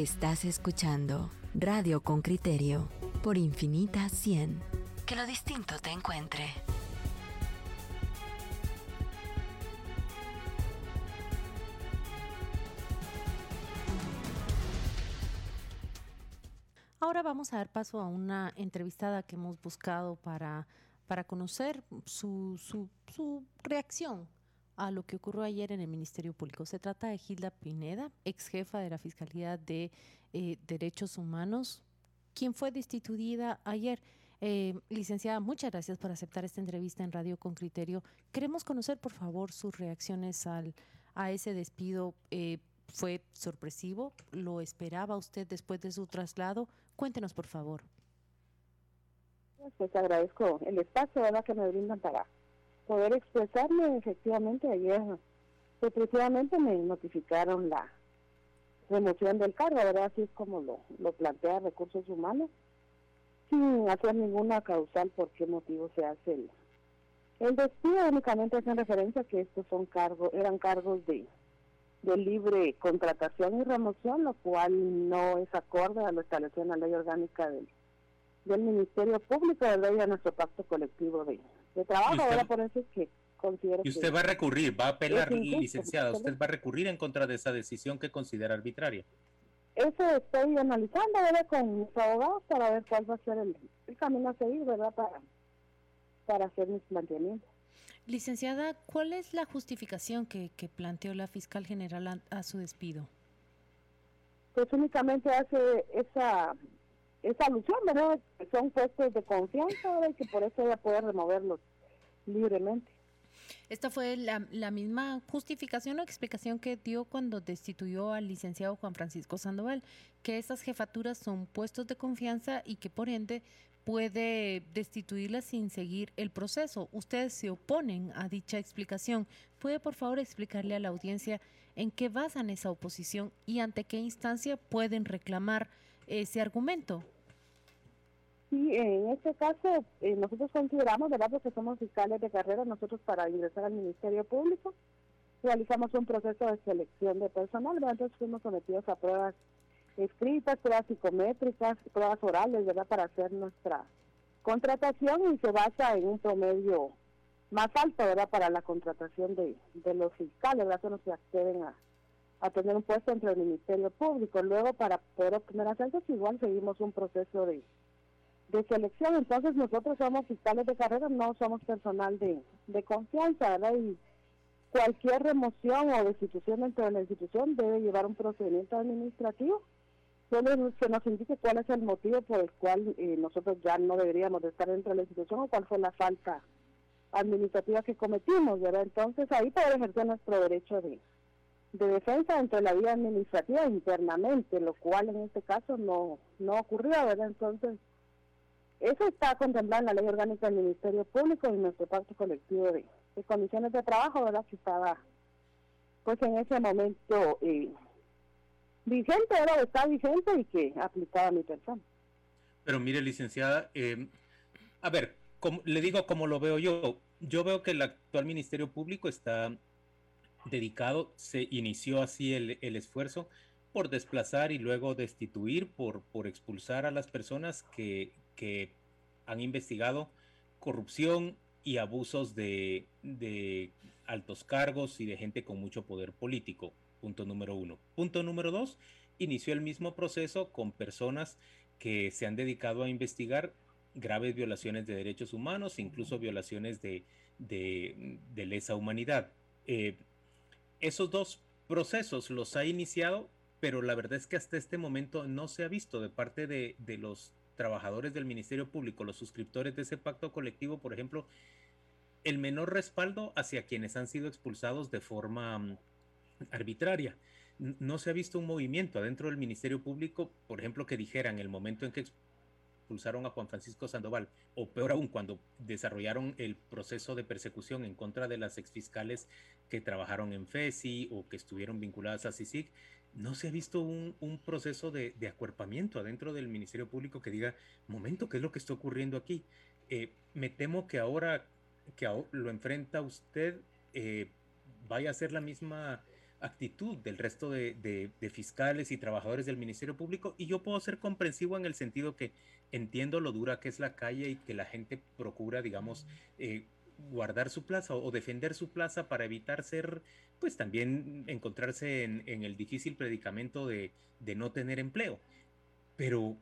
Estás escuchando Radio con Criterio por Infinita 100. Que lo distinto te encuentre. Ahora vamos a dar paso a una entrevistada que hemos buscado para, para conocer su, su, su reacción a lo que ocurrió ayer en el Ministerio Público. Se trata de Gilda Pineda, ex jefa de la Fiscalía de eh, Derechos Humanos, quien fue destituida ayer. Eh, licenciada, muchas gracias por aceptar esta entrevista en Radio con Criterio. Queremos conocer, por favor, sus reacciones al, a ese despido. Eh, ¿Fue sorpresivo? ¿Lo esperaba usted después de su traslado? Cuéntenos, por favor. Pues agradezco el espacio que me brindan para poder expresarme. Efectivamente, ayer efectivamente me notificaron la remoción del cargo, ¿verdad? Así es como lo, lo plantea Recursos Humanos, sin hacer ninguna causal por qué motivo se hace el, el despido. Únicamente hacen referencia que estos son cargos, eran cargos de de libre contratación y remoción, lo cual no es acorde a lo establecido en la ley orgánica del, del Ministerio Público, ¿verdad? Y a nuestro pacto colectivo de, de trabajo. Ahora por eso es que considero Y usted va a recurrir, va a apelar, licenciada, usted va a recurrir en contra de esa decisión que considera arbitraria. Eso estoy analizando, ¿verdad? Con mis abogados para ver cuál va a ser el, el camino a seguir, ¿verdad? Para, para hacer mis planteamientos. Licenciada, ¿cuál es la justificación que, planteó la fiscal general a, su despido? Pues únicamente hace esa esa alusión, ¿verdad? Son puestos de confianza y que por eso ella puede removerlos libremente. Esta fue la, la, misma justificación o explicación que dio cuando destituyó al licenciado Juan Francisco Sandoval, que esas jefaturas son puestos de confianza y que por ende puede destituirla sin seguir el proceso. Ustedes se oponen a dicha explicación. ¿Puede por favor explicarle a la audiencia en qué basan esa oposición y ante qué instancia pueden reclamar ese argumento? Sí, en este caso eh, nosotros consideramos, ¿verdad? Porque somos fiscales de carrera, nosotros para ingresar al Ministerio Público realizamos un proceso de selección de personal, ¿verdad? entonces fuimos sometidos a pruebas escritas, pruebas psicométricas, pruebas orales, ¿verdad? Para hacer nuestra contratación y se basa en un promedio más alto, ¿verdad? Para la contratación de, de los fiscales, ¿verdad? Que acceden a, a tener un puesto entre el Ministerio Público. Luego, para poder obtener ascensos, igual seguimos un proceso de, de selección. Entonces, nosotros somos fiscales de carrera, no somos personal de, de confianza, ¿verdad? Y cualquier remoción o destitución dentro de la institución debe llevar un procedimiento administrativo solo se nos indique cuál es el motivo por el cual eh, nosotros ya no deberíamos de estar dentro de la institución o cuál fue la falta administrativa que cometimos, ¿verdad? Entonces ahí poder ejercer nuestro derecho de, de defensa dentro de la vía administrativa internamente, lo cual en este caso no, no ocurrió, ¿verdad? Entonces, eso está contemplado en la ley orgánica del Ministerio Público y nuestro pacto colectivo de, de condiciones de trabajo, ¿verdad? Que estaba, pues en ese momento... Eh, vigente, era está vigente y que aplicaba mi persona. Pero mire, licenciada, eh, a ver, como, le digo como lo veo yo. Yo veo que el actual Ministerio Público está dedicado, se inició así el, el esfuerzo por desplazar y luego destituir, por, por expulsar a las personas que, que han investigado corrupción y abusos de, de altos cargos y de gente con mucho poder político. Punto número uno. Punto número dos, inició el mismo proceso con personas que se han dedicado a investigar graves violaciones de derechos humanos, incluso violaciones de, de, lesa humanidad. Eh, esos dos procesos los ha iniciado, pero la verdad es que hasta este momento no se ha visto de parte de, los trabajadores del Ministerio Público, los suscriptores de ese pacto colectivo, por ejemplo, el menor respaldo hacia quienes han sido expulsados de forma mm, arbitraria. No se ha visto un movimiento adentro del Ministerio Público, por ejemplo, que dijera en el momento en que expulsaron a Juan Francisco Sandoval, o peor aún, cuando desarrollaron el proceso de persecución en contra de las exfiscales que trabajaron en FESI o que estuvieron vinculadas a CICIG, no se ha visto un, proceso de, acuerpamiento adentro del Ministerio Público que diga, momento, ¿qué es lo que está ocurriendo aquí? Eh, me temo que ahora que lo enfrenta usted, eh, vaya a ser la misma actitud del resto de, fiscales y trabajadores del Ministerio Público y yo puedo ser comprensivo en el sentido que entiendo lo dura que es la calle y que la gente procura, digamos, eh, guardar su plaza o, defender su plaza para evitar ser, pues también encontrarse en, el difícil predicamento de, de, no tener empleo. Pero,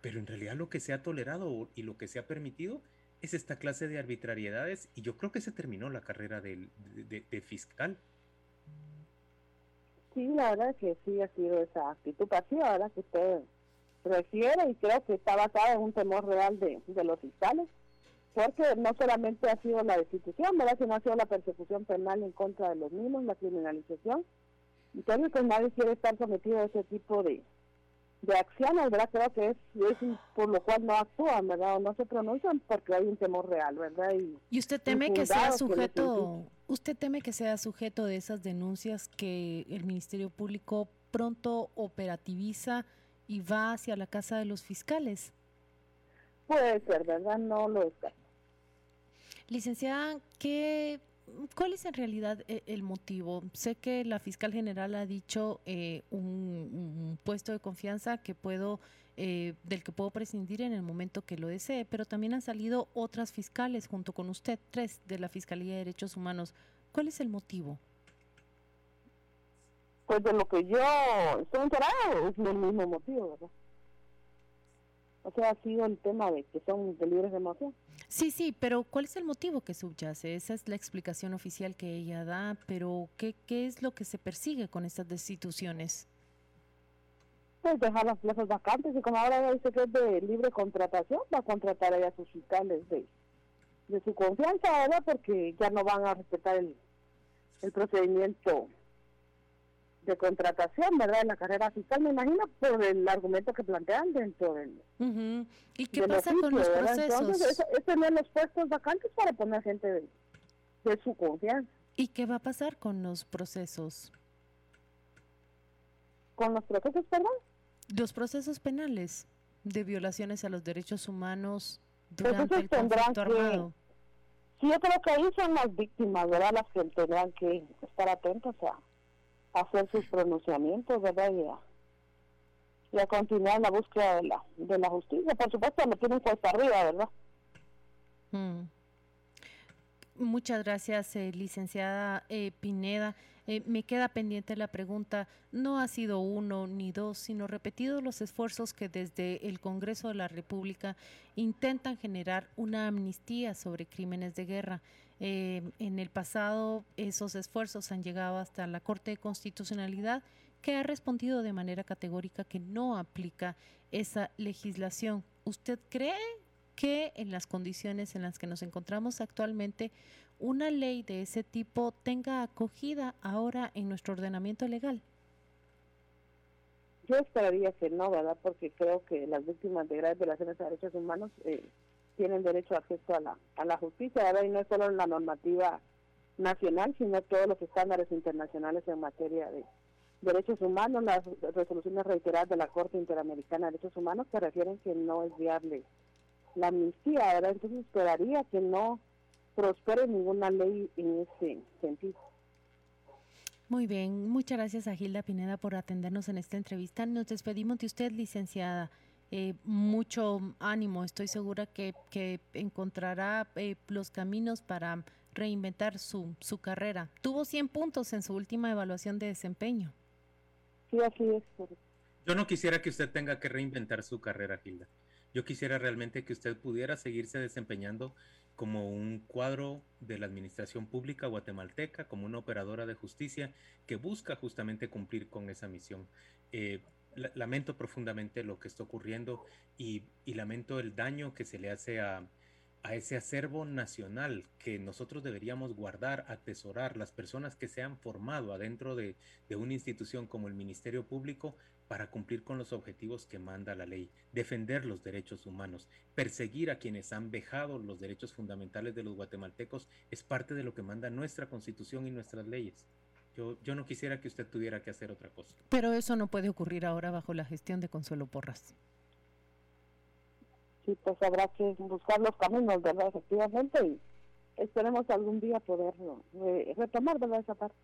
pero en realidad lo que se ha tolerado y lo que se ha permitido es esta clase de arbitrariedades y yo creo que se terminó la carrera de, de fiscal. Sí, la verdad que sí ha sido esa actitud pasiva, ¿verdad? Que usted refiere y creo que está basada en un temor real de, de los fiscales porque no solamente ha sido la destitución, ¿verdad? sino ha sido la persecución penal en contra de los mismos, la criminalización. Creo que nadie quiere estar sometido a ese tipo de, de acciones, ¿verdad? Creo que es, por lo cual no actúan, ¿verdad? O no se pronuncian porque hay un temor real, ¿verdad? Y, usted teme que sea sujeto, usted teme que sea sujeto de esas denuncias que el Ministerio Público pronto operativiza y va hacia la casa de los fiscales. Puede ser, ¿verdad? No lo descarto. Licenciada, ¿qué, ¿cuál es en realidad eh, el motivo? Sé que la fiscal general ha dicho eh, un, puesto de confianza que puedo, eh, del que puedo prescindir en el momento que lo desee, pero también han salido otras fiscales junto con usted, tres de la Fiscalía de Derechos Humanos. ¿Cuál es el motivo? Pues de lo que yo estoy enterado es el mismo motivo, ¿verdad? O sea, ha sido el tema de que son de libres de emoción. Sí, sí, pero ¿cuál es el motivo que subyace? Esa es la explicación oficial que ella da, pero ¿qué, qué es lo que se persigue con estas destituciones? Pues dejar las plazas vacantes y como ahora dice que es de libre contratación, va a contratar a sus fiscales de, de su confianza, ¿verdad? Porque ya no van a respetar el, el procedimiento de contratación, ¿verdad? En la carrera fiscal, me imagino, por el argumento que plantean dentro del. ¿Y qué pasa con los procesos? Entonces, es, tener los puestos vacantes para poner gente de, su confianza. ¿Y qué va a pasar con los procesos? ¿Con los procesos, perdón? Los procesos penales de violaciones a los derechos humanos durante el conflicto armado. Sí, yo creo que ahí son las víctimas, ¿verdad? Las que tendrán que estar atentas a hacer sus pronunciamientos, ¿verdad? Y a, continuar la búsqueda de la, de la justicia. Por supuesto, lo tienen puesto arriba, ¿verdad? Mm. Muchas gracias, eh, licenciada eh, Pineda. Eh, me queda pendiente la pregunta, no ha sido uno ni dos, sino repetidos los esfuerzos que desde el Congreso de la República intentan generar una amnistía sobre crímenes de guerra. Eh, en el pasado esos esfuerzos han llegado hasta la Corte de Constitucionalidad que ha respondido de manera categórica que no aplica esa legislación. ¿Usted cree que en las condiciones en las que nos encontramos actualmente una ley de ese tipo tenga acogida ahora en nuestro ordenamiento legal? Yo esperaría que no, ¿verdad? Porque creo que las víctimas de graves violaciones de derechos humanos eh, tienen derecho a acceso a la, a la justicia, ¿verdad? Y no es solo la normativa nacional, sino todos los estándares internacionales en materia de derechos humanos, las resoluciones reiteradas de la Corte Interamericana de Derechos Humanos que refieren que no es viable la amnistía, ¿verdad? Entonces esperaría que no prospere ninguna ley en ese sentido. Muy bien, muchas gracias a Gilda Pineda por atendernos en esta entrevista. Nos despedimos de usted, licenciada. Eh, mucho ánimo. Estoy segura que, que encontrará eh, los caminos para reinventar su, su carrera. Tuvo 100 puntos en su última evaluación de desempeño. Sí, así es. Yo no quisiera que usted tenga que reinventar su carrera, Gilda. Yo quisiera realmente que usted pudiera seguirse desempeñando como un cuadro de la administración pública guatemalteca, como una operadora de justicia que busca justamente cumplir con esa misión. Eh, lamento profundamente lo que está ocurriendo y, lamento el daño que se le hace a, ese acervo nacional que nosotros deberíamos guardar, atesorar, las personas que se han formado adentro de, de, una institución como el Ministerio Público para cumplir con los objetivos que manda la ley, defender los derechos humanos, perseguir a quienes han vejado los derechos fundamentales de los guatemaltecos, es parte de lo que manda nuestra constitución y nuestras leyes. Yo, yo no quisiera que usted tuviera que hacer otra cosa. Pero eso no puede ocurrir ahora bajo la gestión de Consuelo Porras. Sí, pues habrá que buscar los caminos, ¿verdad? Efectivamente, y esperemos algún día poder retomar, ¿verdad? Esa parte.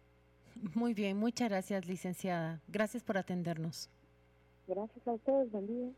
Muy bien, muchas gracias, licenciada. Gracias por atendernos. Gracias a ustedes, buen